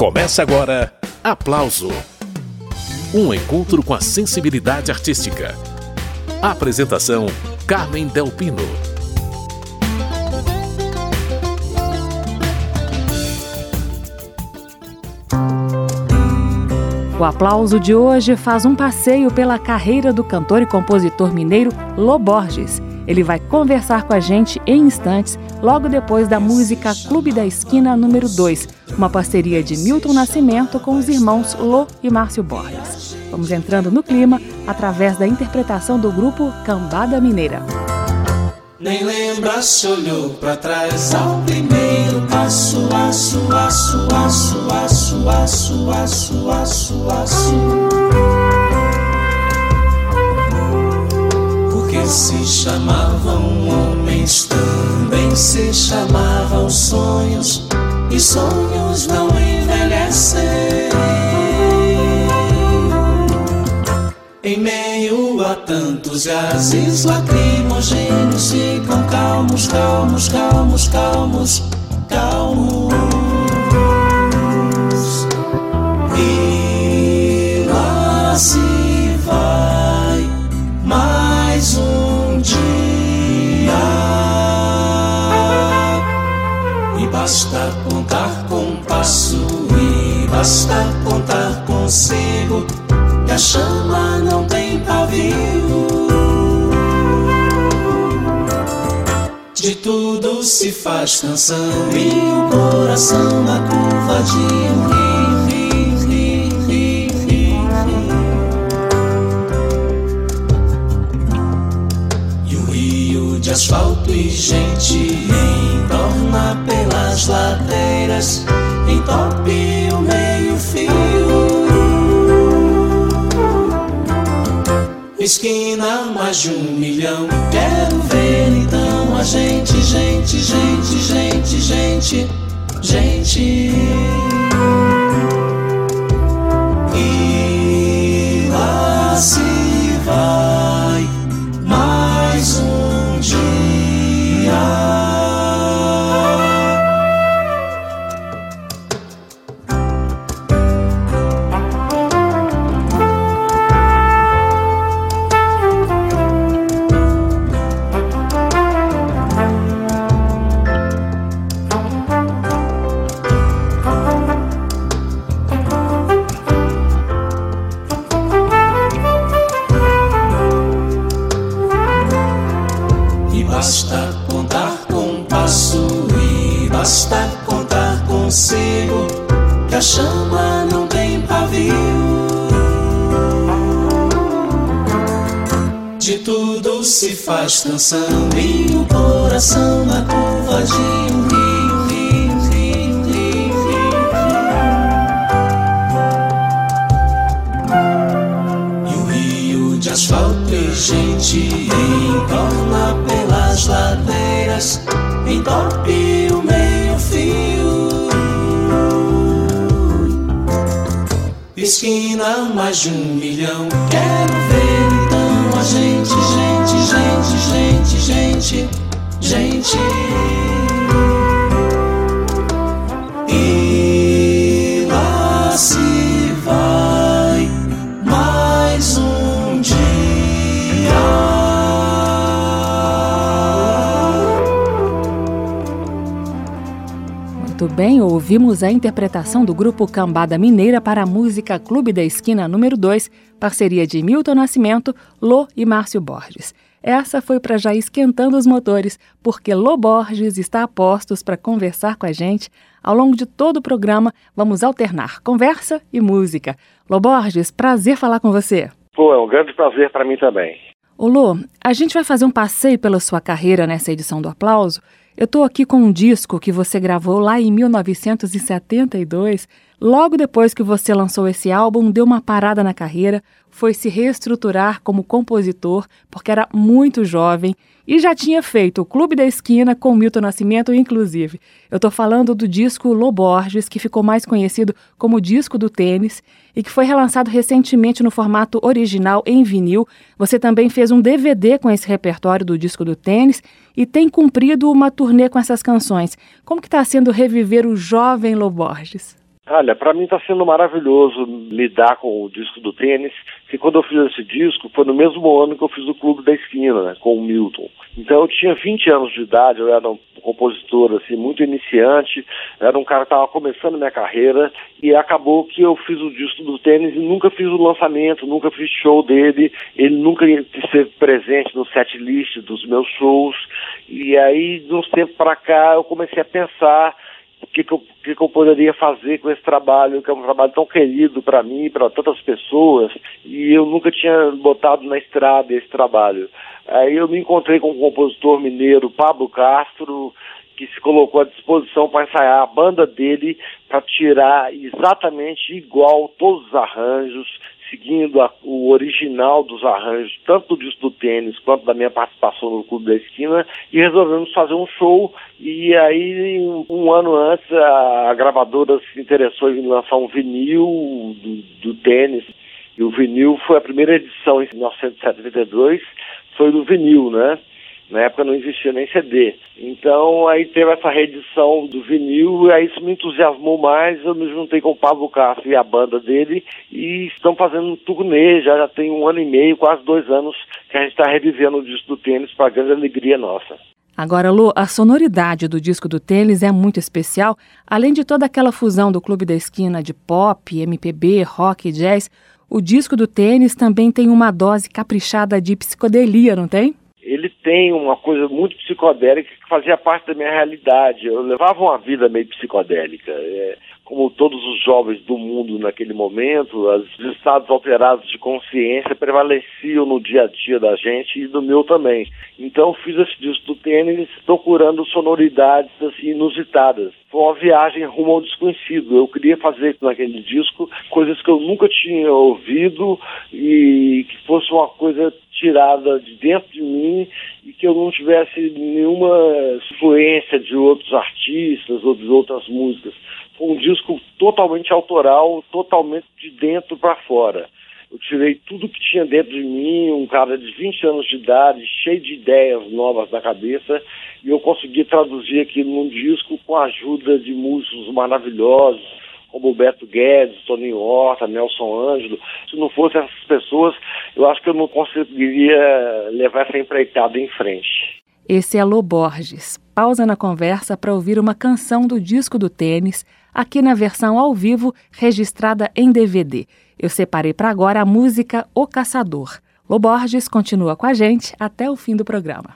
Começa agora Aplauso um encontro com a sensibilidade artística. Apresentação: Carmen Delpino. O aplauso de hoje faz um passeio pela carreira do cantor e compositor mineiro Lô Borges. Ele vai conversar com a gente em instantes, logo depois da música Clube da Esquina número 2, uma parceria de Milton Nascimento com os irmãos Lô e Márcio Borges. Vamos entrando no clima através da interpretação do grupo Cambada Mineira. Nem lembra se olhou para trás ao primeiro passo, aço, aço, aço, aço, aço, aço, aço, aço. Porque se chamavam homens, também se chamavam sonhos, e sonhos não envelhecem. Em meio a tantos gases lacrimogêneos ficam calmos, calmos, calmos, calmos, calmos. Chama não tem pavio. De tudo se faz canção e o coração na curva de rio, rio, rio, rio, rio. E o rio de asfalto e gente entorna pelas ladeiras, entope Esquina mais de um milhão. Quero ver então a gente, gente, gente, gente, gente, gente. Canção e o coração na curva de um rio. E de asfalto e gente entorna pelas ladeiras, entope o meio-fio. Esquina mais de um milhão, quero ver então a gente, gente, gente, gente, gente. E lá se vai mais um dia. Muito bem, ouvimos a interpretação do grupo Cambada Mineira para a música Clube da Esquina número 2, parceria de Milton Nascimento, Lô e Márcio Borges. Essa foi para já esquentando os motores, porque Lô Borges está a postos para conversar com a gente. Ao longo de todo o programa, vamos alternar conversa e música. Lô Borges, prazer falar com você. Pô, é um grande prazer para mim também. Ô Lô, a gente vai fazer um passeio pela sua carreira nessa edição do Aplauso. Eu estou aqui com um disco que você gravou lá em 1972. Logo depois que você lançou esse álbum, deu uma parada na carreira, foi se reestruturar como compositor, porque era muito jovem e já tinha feito o Clube da Esquina com Milton Nascimento, inclusive. Eu estou falando do disco Loborges, que ficou mais conhecido como Disco do Tênis e que foi relançado recentemente no formato original em vinil. Você também fez um DVD com esse repertório do Disco do Tênis e tem cumprido uma turnê com essas canções. Como que está sendo reviver o jovem Loborges? Olha, para mim está sendo maravilhoso lidar com o disco do tênis, que quando eu fiz esse disco foi no mesmo ano que eu fiz o Clube da Esquina, né, com o Milton. Então eu tinha 20 anos de idade, eu era um compositor assim muito iniciante, era um cara que estava começando minha carreira e acabou que eu fiz o disco do tênis e nunca fiz o lançamento, nunca fiz show dele, ele nunca esteve presente no set list dos meus shows e aí de uns tempos para cá eu comecei a pensar o que, que, eu, que, que eu poderia fazer com esse trabalho, que é um trabalho tão querido para mim, para tantas pessoas, e eu nunca tinha botado na estrada esse trabalho. Aí eu me encontrei com o compositor mineiro Pablo Castro, que se colocou à disposição para ensaiar a banda dele para tirar exatamente igual todos os arranjos, seguindo a, o original dos arranjos, tanto do disco do tênis quanto da minha participação no Clube da Esquina, e resolvemos fazer um show. E aí, um ano antes, a, a gravadora se interessou em lançar um vinil do, do tênis. E o vinil foi a primeira edição em 1972, foi do vinil, né? Na época não existia nem CD. Então aí teve essa reedição do vinil, e aí isso me entusiasmou mais. Eu me juntei com o Pablo Castro e a banda dele e estão fazendo um turnê. Já, já tem um ano e meio, quase dois anos, que a gente está revivendo o disco do tênis para grande alegria nossa. Agora, Lu, a sonoridade do disco do Tênis é muito especial. Além de toda aquela fusão do Clube da Esquina de pop, MPB, rock e jazz, o disco do Tênis também tem uma dose caprichada de psicodelia, não tem? Ele tem uma coisa muito psicodélica que fazia parte da minha realidade. Eu levava uma vida meio psicodélica. É, como todos os jovens do mundo naquele momento, os estados alterados de consciência prevaleciam no dia a dia da gente e do meu também. Então fiz esse disco do tênis procurando sonoridades assim, inusitadas. Foi uma viagem rumo ao desconhecido. Eu queria fazer naquele disco coisas que eu nunca tinha ouvido e que fosse uma coisa tirada de dentro de mim e que eu não tivesse nenhuma influência de outros artistas ou de outras músicas um disco totalmente autoral, totalmente de dentro para fora. Eu tirei tudo que tinha dentro de mim, um cara de 20 anos de idade, cheio de ideias novas na cabeça, e eu consegui traduzir aquilo num disco com a ajuda de músicos maravilhosos, como Beto Guedes, Toninho Horta, Nelson Ângelo. Se não fossem essas pessoas, eu acho que eu não conseguiria levar essa empreitada em frente. Esse é Lô Borges. Pausa na conversa para ouvir uma canção do disco do tênis, aqui na versão ao vivo registrada em DVD. Eu separei para agora a música O Caçador. Lô Borges continua com a gente até o fim do programa.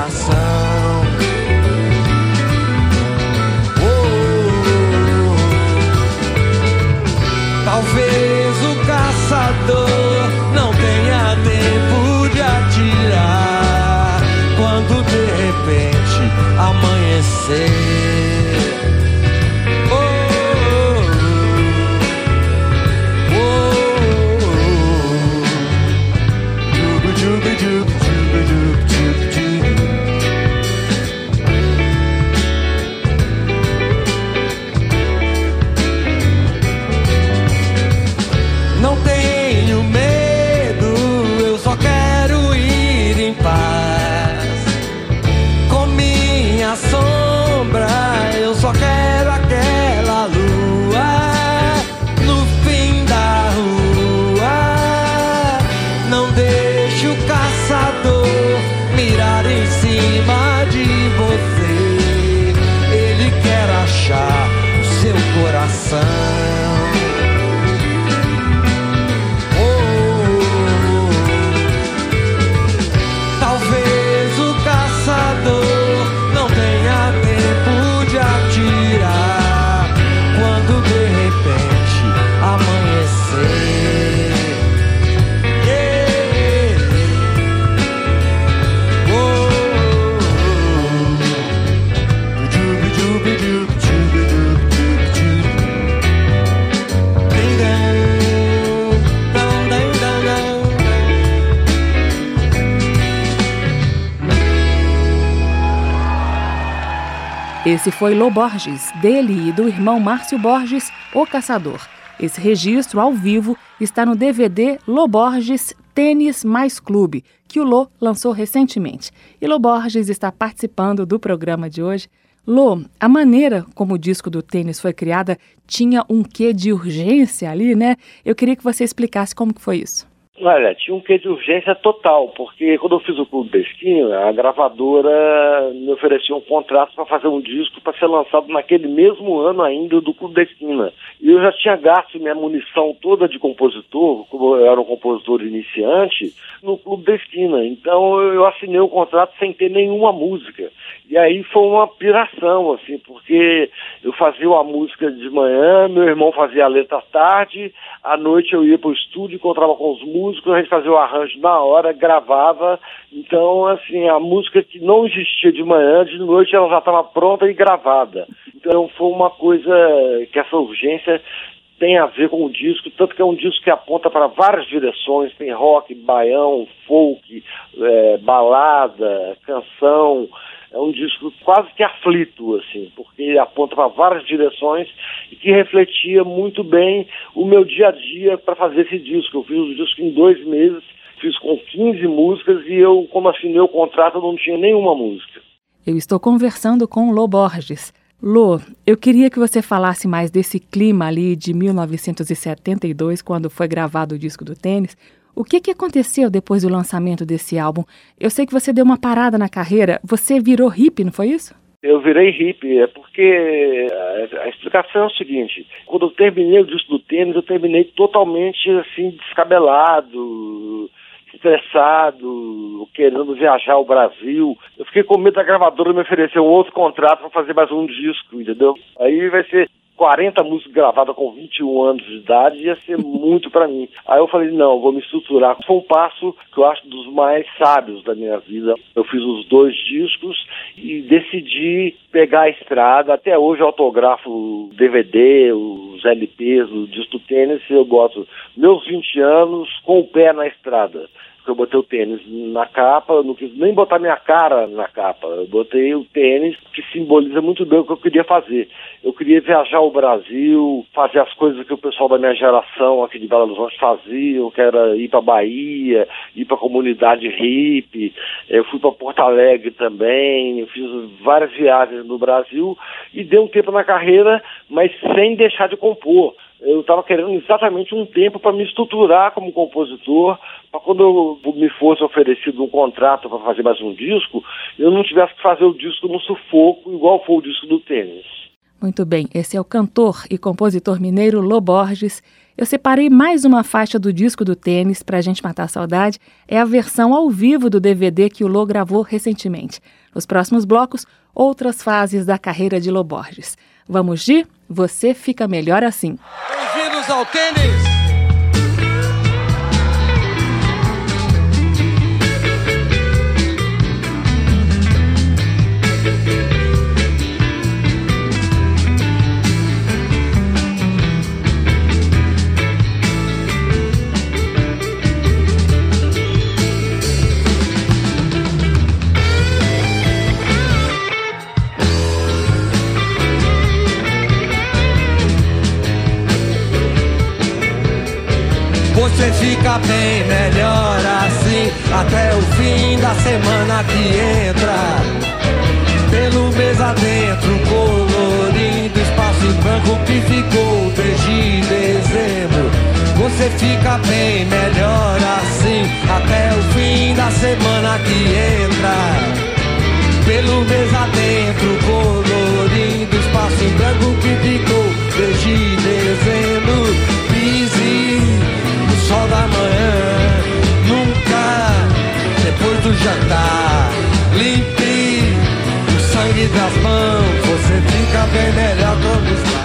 coração. Esse foi Lô Borges, dele e do irmão Márcio Borges, O Caçador. Esse registro ao vivo está no DVD Lô Borges Tênis Mais Clube, que o Lô lançou recentemente. E Lô Borges está participando do programa de hoje. Lô, a maneira como o disco do tênis foi criada tinha um quê de urgência ali, né? Eu queria que você explicasse como que foi isso. Olha, tinha um quê de urgência total, porque quando eu fiz o Clube da Esquina, a gravadora me ofereceu um contrato para fazer um disco para ser lançado naquele mesmo ano ainda do Clube da Esquina. E eu já tinha gasto minha munição toda de compositor, como eu era um compositor iniciante, no Clube da Esquina. Então eu assinei o contrato sem ter nenhuma música. E aí foi uma piração, assim, porque eu fazia uma música de manhã, meu irmão fazia a letra à tarde, à noite eu ia para o estúdio, encontrava com os músicos, a gente fazia o arranjo na hora, gravava. Então, assim, a música que não existia de manhã, de noite ela já estava pronta e gravada. Então foi uma coisa que essa urgência tem a ver com o disco, tanto que é um disco que aponta para várias direções, tem rock, baião, folk, é, balada, canção, é um disco quase que aflito, assim, porque ele aponta para várias direções e que refletia muito bem o meu dia a dia para fazer esse disco. Eu fiz o disco em dois meses, fiz com 15 músicas e eu, como assinei o contrato, não tinha nenhuma música. Eu estou conversando com Lô Borges. Lô, eu queria que você falasse mais desse clima ali de 1972, quando foi gravado o disco do tênis, o que, que aconteceu depois do lançamento desse álbum? Eu sei que você deu uma parada na carreira. Você virou hippie, não foi isso? Eu virei hippie, é porque a, explicação é o seguinte: quando eu terminei o disco do tênis, eu terminei totalmente assim, descabelado, estressado, querendo viajar ao Brasil. Eu fiquei com medo da gravadora me oferecer um outro contrato para fazer mais um disco, entendeu? Aí vai ser 40 músicas gravadas com 21 anos de idade ia ser muito para mim. Aí eu falei, não, vou me estruturar. Foi um passo que eu acho dos mais sábios da minha vida. Eu fiz os dois discos e decidi pegar a estrada. Até hoje eu autografo DVD, os LPs, o disco tênis, eu gosto meus 20 anos com o pé na estrada eu botei o tênis na capa, eu não quis nem botar minha cara na capa, eu botei o tênis que simboliza muito bem o que eu queria fazer. Eu queria viajar o Brasil, fazer as coisas que o pessoal da minha geração aqui de Belo Horizonte faziam, que era ir para Bahia, ir para comunidade hippie, eu fui para Porto Alegre também, eu fiz várias viagens no Brasil e dei um tempo na carreira, mas sem deixar de compor estava querendo exatamente um tempo para me estruturar como compositor, para quando eu me fosse oferecido um contrato para fazer mais um disco, eu não tivesse que fazer o disco no sufoco, igual foi o disco do tênis. Muito bem, esse é o cantor e compositor mineiro Lô Borges. Eu separei mais uma faixa do disco do tênis para a gente matar a saudade. É a versão ao vivo do DVD que o Lô gravou recentemente. Nos próximos blocos, outras fases da carreira de Lô Borges. Vamos de Você Fica Melhor Assim. Bem-vindos ao tênis! Melhor assim até o fim da semana que entra. Pelo mês adentro, colorindo espaço em branco que ficou desde dezembro. Você fica bem melhor assim até o fim da semana que entra. Pelo mês adentro, colorindo espaço em branco que ficou desde dezembro sol da manhã, jantar. Limpe o sangue das mãos, você fica bem melhor quando está.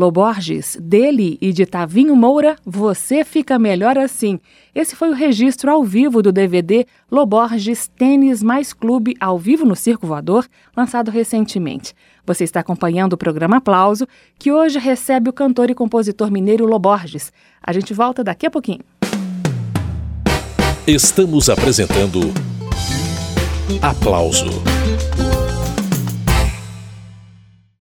Loborges, dele e de Tavinho Moura, Você Fica Melhor Assim. Esse foi o registro ao vivo do DVD Loborges Tênis Mais Clube ao vivo no Circo Voador, lançado recentemente. Você está acompanhando o programa Aplauso, que hoje recebe o cantor e compositor mineiro Loborges. A gente volta daqui a pouquinho. Estamos apresentando Aplauso